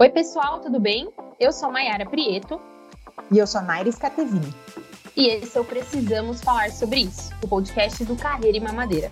Oi, pessoal, tudo bem? Eu sou Maiara Prieto. E eu sou Naires Catevini. E esse é o Precisamos Falar Sobre Isso, o podcast do Carreira e Mamadeira.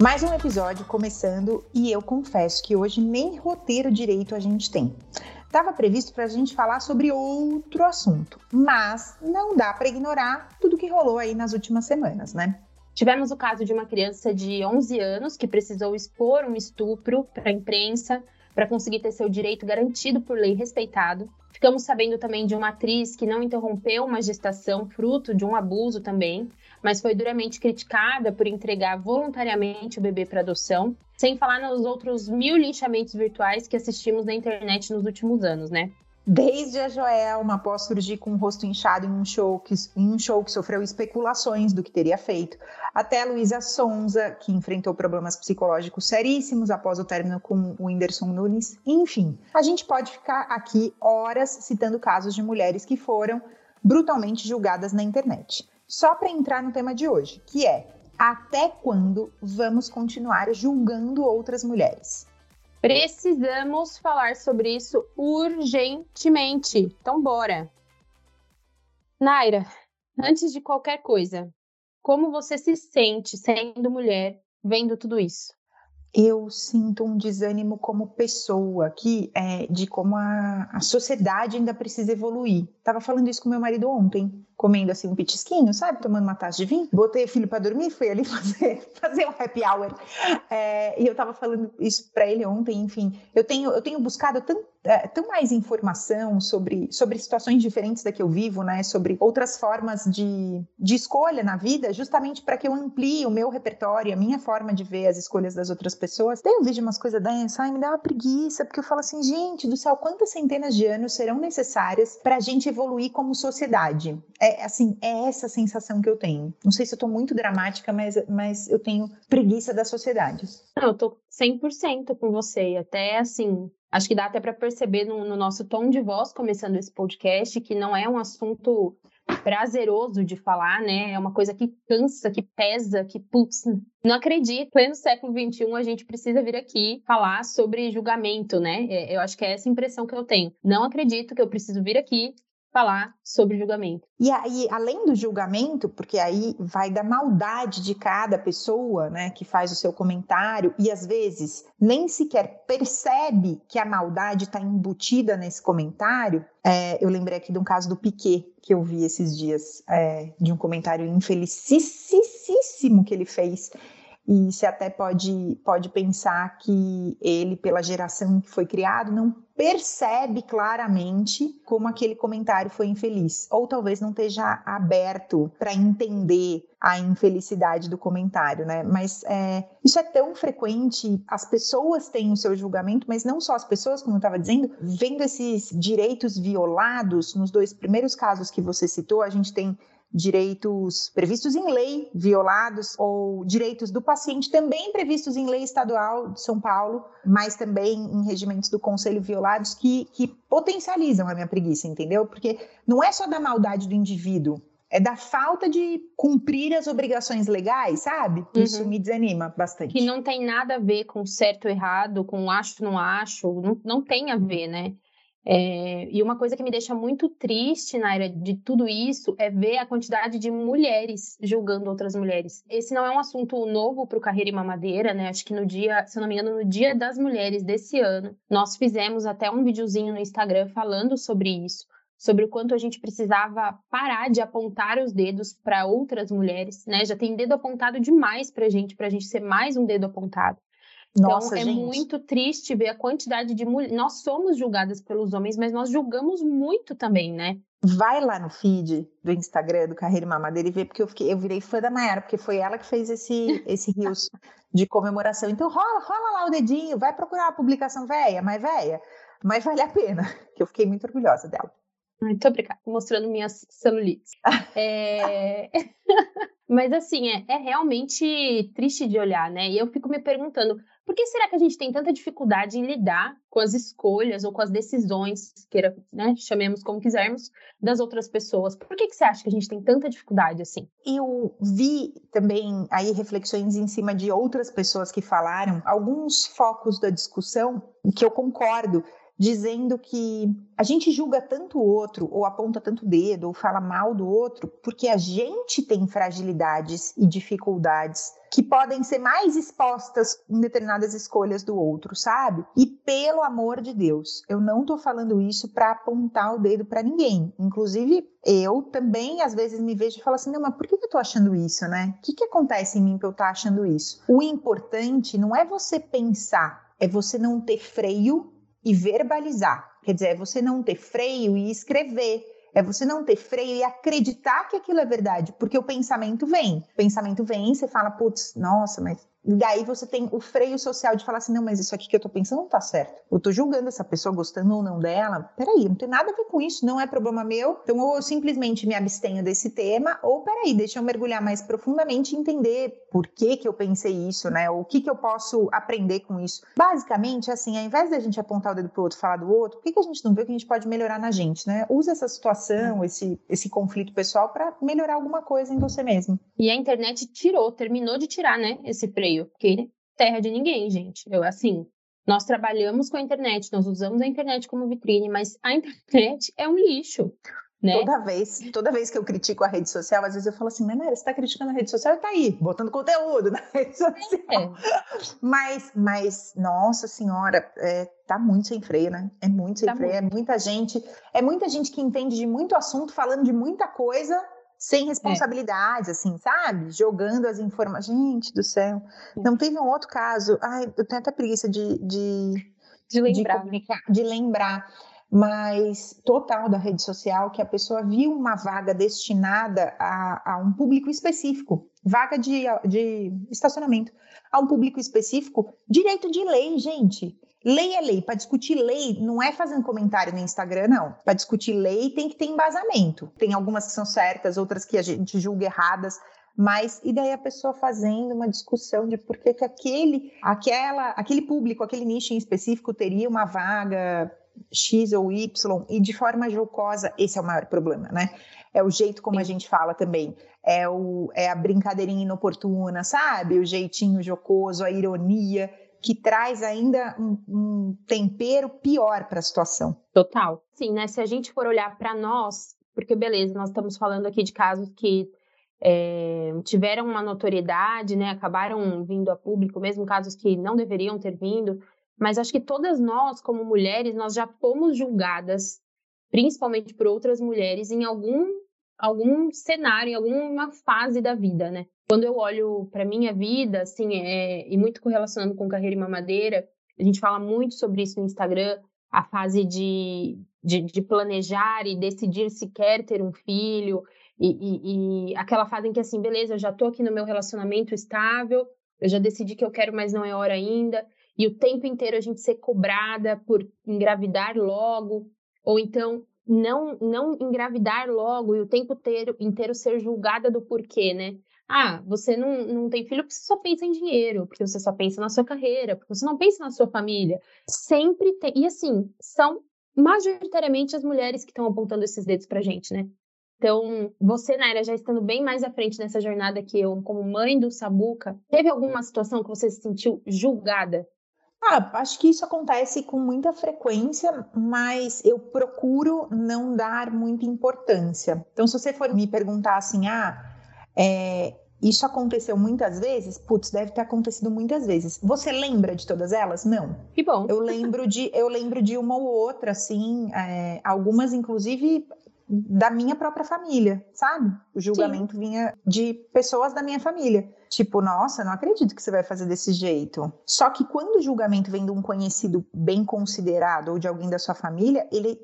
Mais um episódio começando e eu confesso que hoje nem roteiro direito a gente tem. Estava previsto para a gente falar sobre outro assunto, mas não dá para ignorar tudo que rolou aí nas últimas semanas, né? Tivemos o caso de uma criança de 11 anos que precisou expor um estupro para a imprensa para conseguir ter seu direito garantido por lei respeitado. Ficamos sabendo também de uma atriz que não interrompeu uma gestação fruto de um abuso também, mas foi duramente criticada por entregar voluntariamente o bebê para adoção, sem falar nos outros mil linchamentos virtuais que assistimos na internet nos últimos anos, né? Desde a Joelma após surgir com o rosto inchado em um show que, em um show que sofreu especulações do que teria feito, até Luísa Sonza, que enfrentou problemas psicológicos seríssimos após o término com o Whindersson Nunes. Enfim, a gente pode ficar aqui horas citando casos de mulheres que foram brutalmente julgadas na internet. Só para entrar no tema de hoje, que é até quando vamos continuar julgando outras mulheres? Precisamos falar sobre isso urgentemente. Então, bora! Naira, antes de qualquer coisa, como você se sente sendo mulher vendo tudo isso? eu sinto um desânimo como pessoa, que é de como a, a sociedade ainda precisa evoluir. Tava falando isso com meu marido ontem, comendo assim um pitisquinho, sabe? Tomando uma taça de vinho. Botei o filho para dormir, fui ali fazer, fazer um happy hour. É, e eu tava falando isso para ele ontem, enfim. Eu tenho, eu tenho buscado tanto é, tão mais informação sobre, sobre situações diferentes da que eu vivo, né? Sobre outras formas de, de escolha na vida, justamente para que eu amplie o meu repertório, a minha forma de ver as escolhas das outras pessoas. Tem um vídeo umas coisas dessas, ai, me dá uma preguiça, porque eu falo assim, gente do céu, quantas centenas de anos serão necessárias para gente evoluir como sociedade? É assim, é essa sensação que eu tenho. Não sei se eu tô muito dramática, mas, mas eu tenho preguiça da sociedade. Não, eu tô 100% com você. Até assim, Acho que dá até para perceber no, no, nosso tom de voz, começando esse podcast, que não é um assunto prazeroso de falar, né? É uma coisa que cansa, que pesa, que, putz, não acredito. Pleno século XXI, a gente precisa vir aqui falar sobre julgamento, né? É, eu acho que é essa impressão que eu tenho. Não acredito que eu preciso vir aqui falar sobre julgamento. E aí, além do julgamento, porque aí vai da maldade de cada pessoa, né, que faz o seu comentário e às vezes nem sequer percebe que a maldade está embutida nesse comentário. É, eu lembrei aqui de um caso do Piquet que eu vi esses dias, é, de um comentário infelicíssimo que ele fez e você até pode, pode pensar que ele, pela geração que foi criado, não percebe claramente como aquele comentário foi infeliz. Ou talvez não esteja aberto para entender a infelicidade do comentário, né? Mas é, isso é tão frequente, as pessoas têm o seu julgamento, mas não só as pessoas, como eu estava dizendo, vendo esses direitos violados, nos dois primeiros casos que você citou, a gente tem direitos previstos em lei violados ou direitos do paciente também previstos em lei estadual de São Paulo, mas também em regimentos do conselho violados que, que potencializam a minha preguiça, entendeu? Porque não é só da maldade do indivíduo, é da falta de cumprir as obrigações legais, sabe? Isso uhum. me desanima bastante. Que não tem nada a ver com certo ou errado, com acho não acho, não, não tem a ver, né? É, e uma coisa que me deixa muito triste, Naira, de tudo isso é ver a quantidade de mulheres julgando outras mulheres. Esse não é um assunto novo para o Carreira e Mamadeira, né? Acho que no dia, se eu não me engano, no Dia das Mulheres desse ano, nós fizemos até um videozinho no Instagram falando sobre isso. Sobre o quanto a gente precisava parar de apontar os dedos para outras mulheres, né? Já tem dedo apontado demais para gente, para a gente ser mais um dedo apontado. Então, Nossa, é gente. muito triste ver a quantidade de mulheres. Nós somos julgadas pelos homens, mas nós julgamos muito também, né? Vai lá no feed do Instagram do Carreira Mamadeira e vê, porque eu, fiquei, eu virei fã da Mayara, porque foi ela que fez esse, esse rios de comemoração. Então rola, rola lá o dedinho, vai procurar a publicação velha, mais velha, mas vale a pena, que eu fiquei muito orgulhosa dela. Muito obrigada, mostrando minhas celulites. é... Mas assim, é, é realmente triste de olhar, né? E eu fico me perguntando, por que será que a gente tem tanta dificuldade em lidar com as escolhas ou com as decisões, queira, né, chamemos como quisermos, das outras pessoas? Por que, que você acha que a gente tem tanta dificuldade assim? Eu vi também aí reflexões em cima de outras pessoas que falaram, alguns focos da discussão que eu concordo dizendo que a gente julga tanto o outro, ou aponta tanto o dedo, ou fala mal do outro, porque a gente tem fragilidades e dificuldades que podem ser mais expostas em determinadas escolhas do outro, sabe? E pelo amor de Deus, eu não tô falando isso para apontar o dedo para ninguém. Inclusive, eu também às vezes me vejo e falo assim: não, mas por que eu tô achando isso, né? O que, que acontece em mim que eu tô achando isso? O importante não é você pensar, é você não ter freio e verbalizar. Quer dizer, é você não ter freio e escrever. É você não ter freio e acreditar que aquilo é verdade, porque o pensamento vem. O pensamento vem, você fala, putz, nossa, mas daí você tem o freio social de falar assim, não, mas isso aqui que eu tô pensando não tá certo. Eu tô julgando essa pessoa, gostando ou não dela. Peraí, não tem nada a ver com isso, não é problema meu. Então, ou eu simplesmente me abstenho desse tema, ou peraí, deixa eu mergulhar mais profundamente e entender por que que eu pensei isso, né? Ou o que que eu posso aprender com isso. Basicamente, assim, ao invés da gente apontar o dedo pro outro, falar do outro, por que que a gente não vê o que a gente pode melhorar na gente, né? Usa essa situação, esse, esse conflito pessoal para melhorar alguma coisa em você mesmo. E a internet tirou, terminou de tirar, né, esse freio porque terra de ninguém, gente. Eu, assim, nós trabalhamos com a internet, nós usamos a internet como vitrine, mas a internet é um lixo. Né? Toda vez, toda vez que eu critico a rede social, às vezes eu falo assim, Menera, você está criticando a rede social e tá aí, botando conteúdo na rede social. É. Mas, mas, nossa senhora, é, tá muito sem freio, né? É muito sem tá freio, muito. é muita gente, é muita gente que entende de muito assunto, falando de muita coisa, sem responsabilidades, é. assim, sabe? Jogando as informações. Gente do céu. Não teve um outro caso. Ai, eu tenho até preguiça de, de, de lembrar. De, de lembrar. Mas total da rede social que a pessoa viu uma vaga destinada a, a um público específico, vaga de, de estacionamento, a um público específico, direito de lei, gente. Lei é lei. Para discutir lei, não é fazendo comentário no Instagram, não. Para discutir lei, tem que ter embasamento. Tem algumas que são certas, outras que a gente julga erradas. Mas e daí a pessoa fazendo uma discussão de por que, que aquele, aquela, aquele público, aquele nicho em específico teria uma vaga X ou Y e de forma jocosa, esse é o maior problema, né? É o jeito como a gente fala também, é, o, é a brincadeirinha inoportuna, sabe? O jeitinho jocoso, a ironia que traz ainda um, um tempero pior para a situação. Total. Sim, né? Se a gente for olhar para nós, porque beleza, nós estamos falando aqui de casos que é, tiveram uma notoriedade, né? Acabaram vindo a público, mesmo casos que não deveriam ter vindo. Mas acho que todas nós, como mulheres, nós já fomos julgadas, principalmente por outras mulheres, em algum algum cenário, em alguma fase da vida, né? Quando eu olho para minha vida, assim, é, e muito correlacionando com carreira e mamadeira, a gente fala muito sobre isso no Instagram, a fase de, de, de planejar e decidir se quer ter um filho, e, e, e, aquela fase em que, assim, beleza, eu já tô aqui no meu relacionamento estável, eu já decidi que eu quero, mas não é hora ainda, e o tempo inteiro a gente ser cobrada por engravidar logo, ou então não não engravidar logo e o tempo inteiro, inteiro ser julgada do porquê, né? Ah, você não, não tem filho porque você só pensa em dinheiro, porque você só pensa na sua carreira, porque você não pensa na sua família. Sempre tem. E assim, são majoritariamente as mulheres que estão apontando esses dedos pra gente, né? Então, você, Naira, já estando bem mais à frente nessa jornada que eu, como mãe do Sabuca, teve alguma situação que você se sentiu julgada ah, acho que isso acontece com muita frequência, mas eu procuro não dar muita importância. Então, se você for me perguntar assim, ah, é, isso aconteceu muitas vezes? Putz, deve ter acontecido muitas vezes. Você lembra de todas elas? Não. Que bom. Eu lembro de, eu lembro de uma ou outra, assim, é, algumas inclusive da minha própria família, sabe? O julgamento Sim. vinha de pessoas da minha família. Tipo, nossa, não acredito que você vai fazer desse jeito. Só que quando o julgamento vem de um conhecido bem considerado ou de alguém da sua família, ele,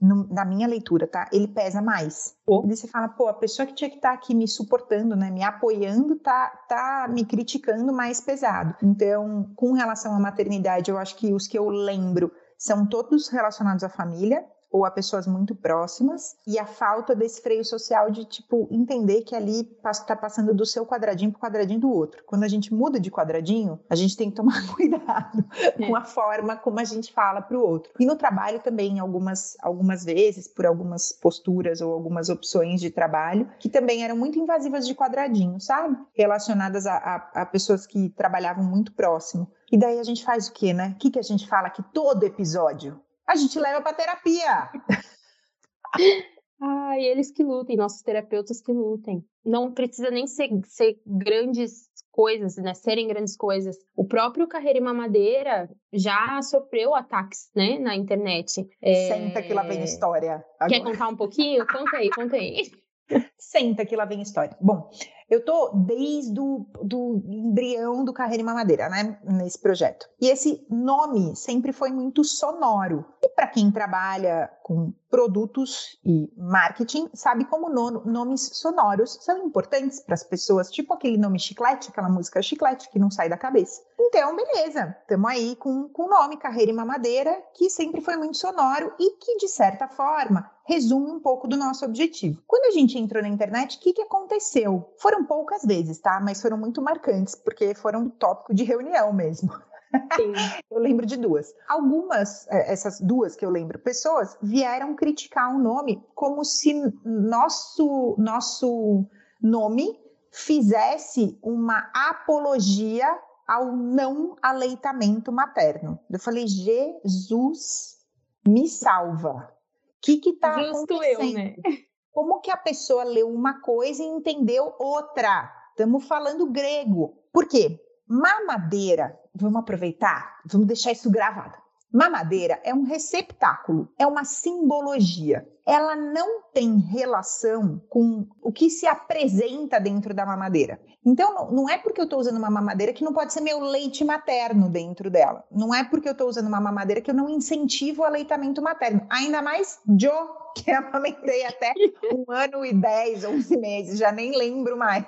na minha leitura, tá? Ele pesa mais. Oh. E você fala, pô, a pessoa que tinha que estar tá aqui me suportando, né? Me apoiando, tá, tá me criticando mais pesado. Então, com relação à maternidade, eu acho que os que eu lembro são todos relacionados à família ou a pessoas muito próximas e a falta desse freio social de tipo entender que ali está passando do seu quadradinho para o quadradinho do outro. Quando a gente muda de quadradinho, a gente tem que tomar cuidado é. com a forma como a gente fala para o outro. E no trabalho também, algumas, algumas vezes, por algumas posturas ou algumas opções de trabalho, que também eram muito invasivas de quadradinho, sabe? Relacionadas a, a, a pessoas que trabalhavam muito próximo. E daí a gente faz o quê, né? O que, que a gente fala aqui todo episódio? A gente leva para terapia. Ai, eles que lutem, nossos terapeutas que lutem. Não precisa nem ser, ser grandes coisas, né? Serem grandes coisas. O próprio Carreira e Mamadeira já sofreu ataques, né? Na internet. É... Senta que lá vem história. Agora. Quer contar um pouquinho? Conta aí, conta aí. Senta que lá vem história. Bom, eu tô desde o do embrião do Carreira e Mamadeira, né, nesse projeto. E esse nome sempre foi muito sonoro. E para quem trabalha com produtos e marketing, sabe como no, nomes sonoros são importantes para as pessoas, tipo aquele nome chiclete, aquela música chiclete que não sai da cabeça. Então, beleza, estamos aí com o nome Carreira e Mamadeira, que sempre foi muito sonoro e que, de certa forma, resume um pouco do nosso objetivo. Quando a gente entrou na internet, o que, que aconteceu? Foram poucas vezes, tá? Mas foram muito marcantes, porque foram tópico de reunião mesmo. Sim. eu lembro de duas. Algumas, é, essas duas que eu lembro, pessoas vieram criticar o nome como se nosso, nosso nome fizesse uma apologia ao não aleitamento materno. Eu falei, Jesus me salva que que tá Justo acontecendo? eu, né? Como que a pessoa leu uma coisa e entendeu outra? Estamos falando grego. Por quê? Mamadeira, vamos aproveitar, vamos deixar isso gravado. Mamadeira é um receptáculo, é uma simbologia. Ela não tem relação com o que se apresenta dentro da mamadeira. Então, não é porque eu estou usando uma mamadeira que não pode ser meu leite materno dentro dela. Não é porque eu estou usando uma mamadeira que eu não incentivo o aleitamento materno. Ainda mais Joe, que amamentei até um ano e dez, onze meses, já nem lembro mais.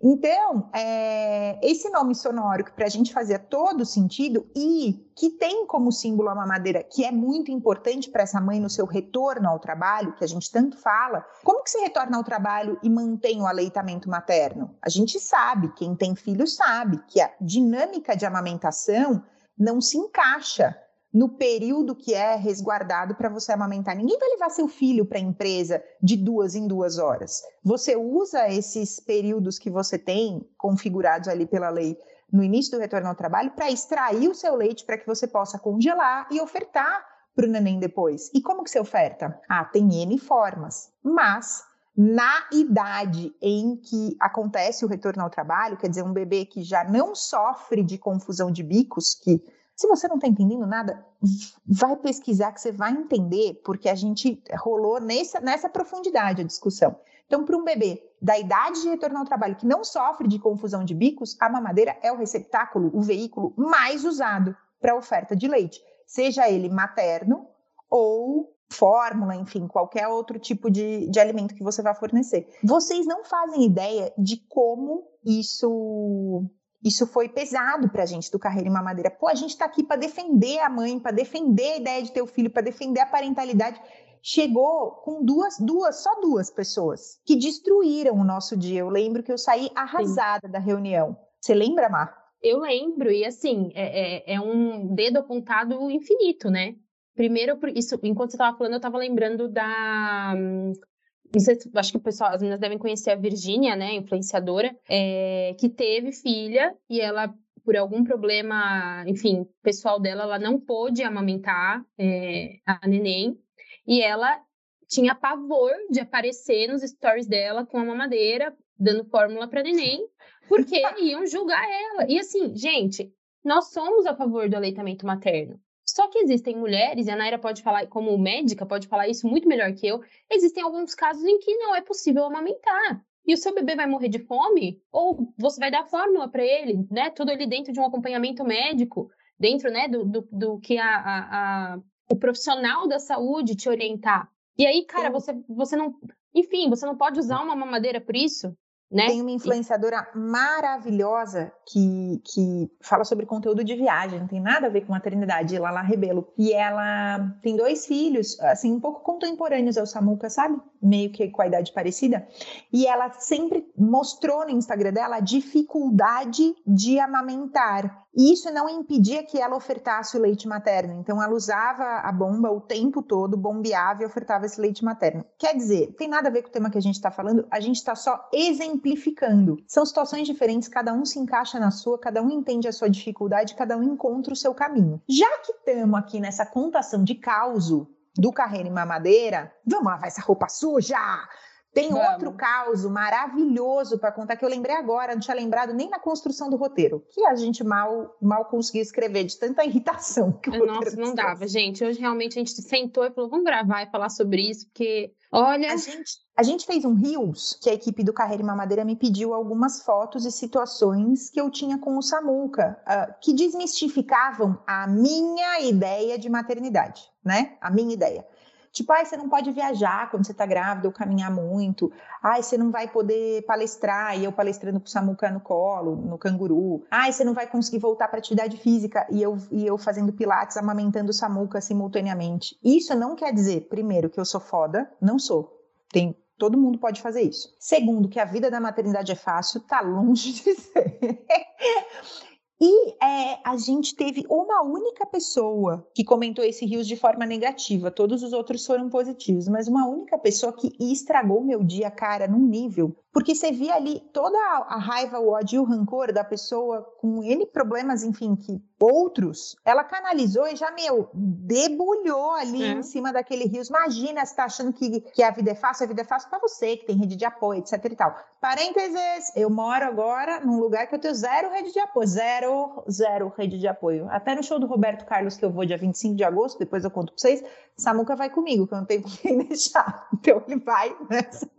Então, é, esse nome sonoro que para a gente fazia todo sentido e que tem como símbolo a mamadeira, que é muito importante para essa mãe no seu retorno ao trabalho, que a gente tanto fala, como que se retorna ao trabalho e mantém o aleitamento materno? A gente sabe, quem tem filho sabe, que a dinâmica de amamentação não se encaixa no período que é resguardado para você amamentar. Ninguém vai levar seu filho para a empresa de duas em duas horas. Você usa esses períodos que você tem configurados ali pela lei no início do retorno ao trabalho para extrair o seu leite para que você possa congelar e ofertar para o neném depois. E como que você oferta? Ah, tem N formas, mas na idade em que acontece o retorno ao trabalho, quer dizer, um bebê que já não sofre de confusão de bicos, que se você não está entendendo nada, vai pesquisar que você vai entender, porque a gente rolou nessa, nessa profundidade a discussão. Então, para um bebê da idade de retorno ao trabalho que não sofre de confusão de bicos, a mamadeira é o receptáculo, o veículo mais usado para oferta de leite, seja ele materno ou fórmula, enfim, qualquer outro tipo de, de alimento que você vá fornecer. Vocês não fazem ideia de como isso isso foi pesado para a gente do Carreira em Mamadeira. Pô, a gente está aqui para defender a mãe, para defender a ideia de ter o filho, para defender a parentalidade. Chegou com duas, duas, só duas pessoas que destruíram o nosso dia. Eu lembro que eu saí arrasada Sim. da reunião. Você lembra, Mar? Eu lembro, e assim, é, é, é um dedo apontado infinito, né? Primeiro, isso, enquanto você estava falando, eu estava lembrando da não sei, acho que o pessoal, as meninas devem conhecer a Virgínia, né, influenciadora, é, que teve filha e ela, por algum problema, enfim, pessoal dela, ela não pôde amamentar é, a neném e ela tinha pavor de aparecer nos stories dela com a mamadeira, dando fórmula para neném, porque iam julgar ela. E assim, gente, nós somos a favor do aleitamento materno. Só que existem mulheres, e a Naira pode falar, como médica, pode falar isso muito melhor que eu, existem alguns casos em que não é possível amamentar. E o seu bebê vai morrer de fome? Ou você vai dar fórmula para ele, né? Tudo ali dentro de um acompanhamento médico, dentro, né, do, do, do que a, a, a, o profissional da saúde te orientar. E aí, cara, você, você não. Enfim, você não pode usar uma mamadeira por isso. Né? Tem uma influenciadora maravilhosa que, que fala sobre conteúdo de viagem, não tem nada a ver com maternidade, Lala Rebelo. E ela tem dois filhos, assim, um pouco contemporâneos ao Samuca, sabe? Meio que com a idade parecida. E ela sempre mostrou no Instagram dela a dificuldade de amamentar. E isso não impedia que ela ofertasse o leite materno. Então, ela usava a bomba o tempo todo, bombeava e ofertava esse leite materno. Quer dizer, tem nada a ver com o tema que a gente está falando, a gente está só exemplificando. São situações diferentes, cada um se encaixa na sua, cada um entende a sua dificuldade, cada um encontra o seu caminho. Já que estamos aqui nessa contação de causo do carreira em mamadeira, vamos lavar essa roupa suja! Tem Vamos. outro caos maravilhoso para contar que eu lembrei agora, não tinha lembrado nem na construção do roteiro, que a gente mal mal conseguiu escrever de tanta irritação que o Nossa, não dava, gente. Hoje realmente a gente sentou e falou, vamos gravar e falar sobre isso, porque olha, a gente, a gente fez um Rios, que a equipe do Carreira e Mamadeira me pediu algumas fotos e situações que eu tinha com o Samuca, uh, que desmistificavam a minha ideia de maternidade, né? A minha ideia. Tipo, ai, você não pode viajar quando você tá grávida ou caminhar muito. Ai, você não vai poder palestrar e eu palestrando com o Samuca no colo, no canguru. Ai, você não vai conseguir voltar para atividade física e eu, e eu fazendo pilates, amamentando o Samuca simultaneamente. Isso não quer dizer, primeiro, que eu sou foda. Não sou. Tem Todo mundo pode fazer isso. Segundo, que a vida da maternidade é fácil, tá longe de ser. E é, a gente teve uma única pessoa que comentou esse rios de forma negativa, todos os outros foram positivos, mas uma única pessoa que estragou meu dia, cara, num nível. Porque você via ali toda a raiva, o ódio e o rancor da pessoa com N problemas, enfim, que outros, ela canalizou e já, meu, debulhou ali é. em cima daquele rios. Imagina, você tá achando que, que a vida é fácil, a vida é fácil para você, que tem rede de apoio, etc e tal. Parênteses, eu moro agora num lugar que eu tenho zero rede de apoio, zero, zero rede de apoio. Até no show do Roberto Carlos, que eu vou dia 25 de agosto, depois eu conto pra vocês, Samuca vai comigo, que eu não tenho quem deixar. Então ele vai nessa,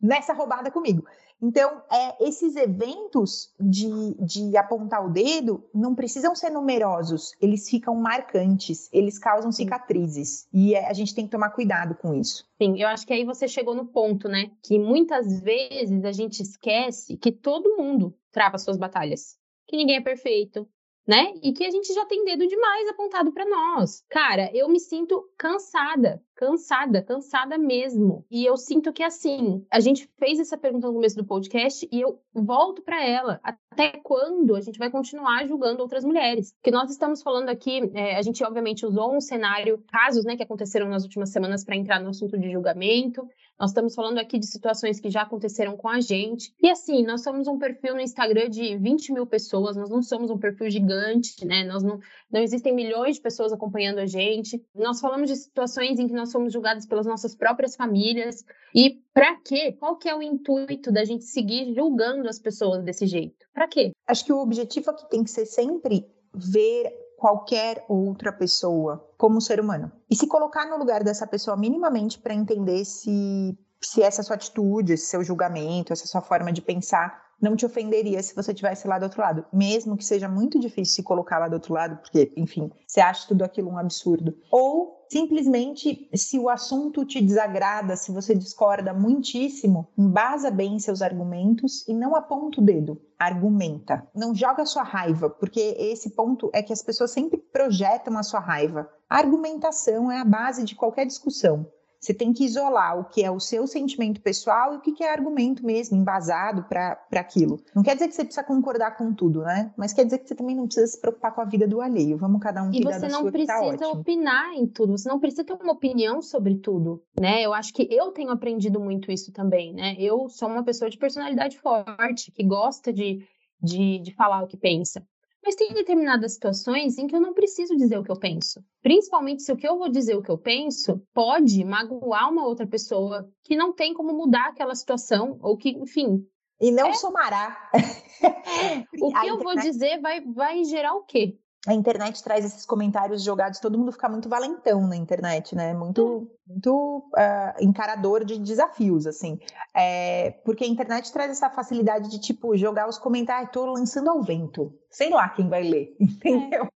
nessa roubada comigo. Então, é, esses eventos de, de apontar o dedo não precisam ser numerosos, eles ficam marcantes, eles causam cicatrizes. E é, a gente tem que tomar cuidado com isso. Sim, eu acho que aí você chegou no ponto, né? Que muitas vezes a gente esquece que todo mundo trava suas batalhas. Que ninguém é perfeito, né? E que a gente já tem dedo demais apontado para nós. Cara, eu me sinto cansada cansada, cansada mesmo. E eu sinto que assim, a gente fez essa pergunta no começo do podcast e eu volto para ela. Até quando a gente vai continuar julgando outras mulheres? Porque nós estamos falando aqui, é, a gente obviamente usou um cenário, casos né, que aconteceram nas últimas semanas para entrar no assunto de julgamento. Nós estamos falando aqui de situações que já aconteceram com a gente. E assim, nós somos um perfil no Instagram de 20 mil pessoas, nós não somos um perfil gigante, né? Nós não, não existem milhões de pessoas acompanhando a gente. Nós falamos de situações em que nós nós somos julgados pelas nossas próprias famílias. E para quê? Qual que é o intuito da gente seguir julgando as pessoas desse jeito? Para quê? Acho que o objetivo aqui tem que ser sempre ver qualquer outra pessoa como ser humano e se colocar no lugar dessa pessoa minimamente para entender se se essa sua atitude, esse seu julgamento, essa sua forma de pensar não te ofenderia se você estivesse lá do outro lado, mesmo que seja muito difícil se colocar lá do outro lado, porque, enfim, você acha tudo aquilo um absurdo. Ou simplesmente, se o assunto te desagrada, se você discorda muitíssimo, embasa bem seus argumentos e não aponta o dedo. Argumenta. Não joga sua raiva, porque esse ponto é que as pessoas sempre projetam a sua raiva. A argumentação é a base de qualquer discussão. Você tem que isolar o que é o seu sentimento pessoal e o que é argumento mesmo, embasado para aquilo. Não quer dizer que você precisa concordar com tudo, né? Mas quer dizer que você também não precisa se preocupar com a vida do alheio. Vamos cada um e cuidar da sua, E você não precisa tá opinar em tudo. Você não precisa ter uma opinião sobre tudo, né? Eu acho que eu tenho aprendido muito isso também, né? Eu sou uma pessoa de personalidade forte, que gosta de, de, de falar o que pensa. Mas tem determinadas situações em que eu não preciso dizer o que eu penso. Principalmente se o que eu vou dizer o que eu penso pode magoar uma outra pessoa que não tem como mudar aquela situação, ou que, enfim. E não é... somará. o que eu vou dizer vai, vai gerar o quê? A internet traz esses comentários jogados, todo mundo fica muito valentão na internet, né? Muito, muito uh, encarador de desafios, assim. É, porque a internet traz essa facilidade de, tipo, jogar os comentários, tô lançando ao vento. Sei lá quem vai ler, entendeu? É.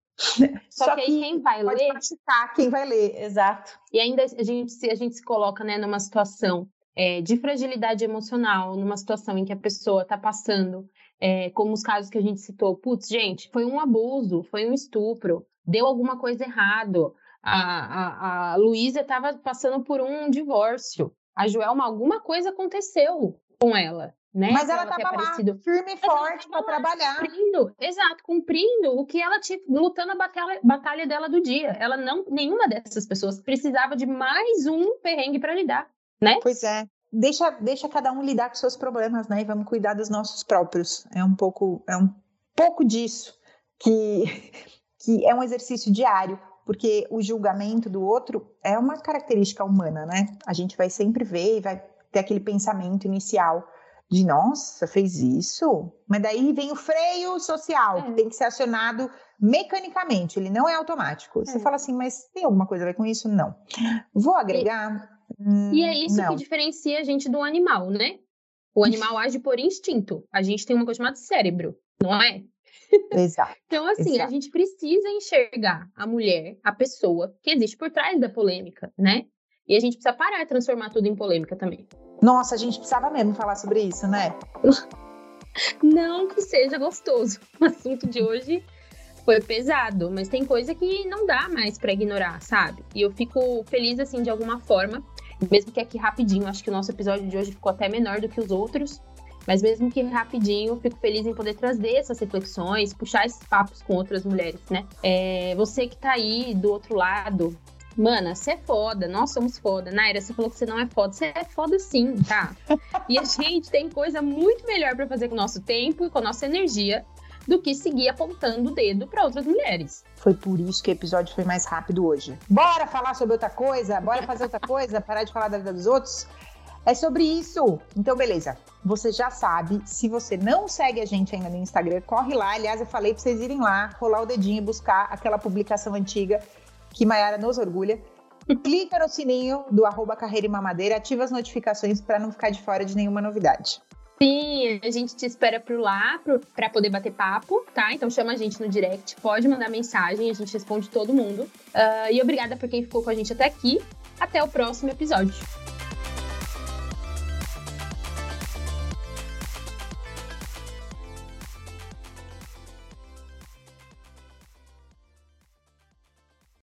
Só, Só que, que quem vai pode ler. Pode quem vai ler, exato. E ainda a gente, a gente se coloca né, numa situação é, de fragilidade emocional numa situação em que a pessoa está passando, é, como os casos que a gente citou, putz, gente, foi um abuso, foi um estupro, deu alguma coisa errado, a, a, a Luísa estava passando por um divórcio, a Joelma, alguma coisa aconteceu com ela. Né? Mas ela estava lá, firme e forte para trabalhar. Cumprindo, exato, cumprindo o que ela tinha, lutando a batalha, batalha dela do dia. Ela não, nenhuma dessas pessoas precisava de mais um perrengue para lidar, né? Pois é. Deixa, deixa cada um lidar com seus problemas, né? E vamos cuidar dos nossos próprios. É um pouco, é um pouco disso que, que é um exercício diário porque o julgamento do outro é uma característica humana, né? A gente vai sempre ver e vai ter aquele pensamento inicial de nossa, fez isso? Mas daí vem o freio social, é. que tem que ser acionado mecanicamente, ele não é automático. É. Você fala assim, mas tem alguma coisa a ver com isso? Não. Vou agregar. E, e é isso não. que diferencia a gente do animal, né? O animal age por instinto. A gente tem uma coisa chamada cérebro, não é? Exato. então, assim, Exato. a gente precisa enxergar a mulher, a pessoa que existe por trás da polêmica, né? E a gente precisa parar de transformar tudo em polêmica também. Nossa, a gente precisava mesmo falar sobre isso, né? Não que seja gostoso. O assunto de hoje foi pesado, mas tem coisa que não dá mais para ignorar, sabe? E eu fico feliz, assim, de alguma forma, mesmo que aqui rapidinho, acho que o nosso episódio de hoje ficou até menor do que os outros, mas mesmo que rapidinho, fico feliz em poder trazer essas reflexões, puxar esses papos com outras mulheres, né? É, você que tá aí do outro lado, Mana, você é foda, nós somos foda. Naira, você falou que você não é foda. Você é foda sim, tá? E a gente tem coisa muito melhor para fazer com o nosso tempo e com a nossa energia do que seguir apontando o dedo para outras mulheres. Foi por isso que o episódio foi mais rápido hoje. Bora falar sobre outra coisa? Bora fazer outra coisa? Parar de falar da vida dos outros? É sobre isso. Então, beleza. Você já sabe. Se você não segue a gente ainda no Instagram, corre lá. Aliás, eu falei para vocês irem lá, rolar o dedinho e buscar aquela publicação antiga que Maiara nos orgulha. Clica no sininho do arroba Carreira e Mamadeira, ativa as notificações para não ficar de fora de nenhuma novidade. Sim, a gente te espera por lá para poder bater papo, tá? Então chama a gente no direct, pode mandar mensagem, a gente responde todo mundo. Uh, e obrigada por quem ficou com a gente até aqui. Até o próximo episódio.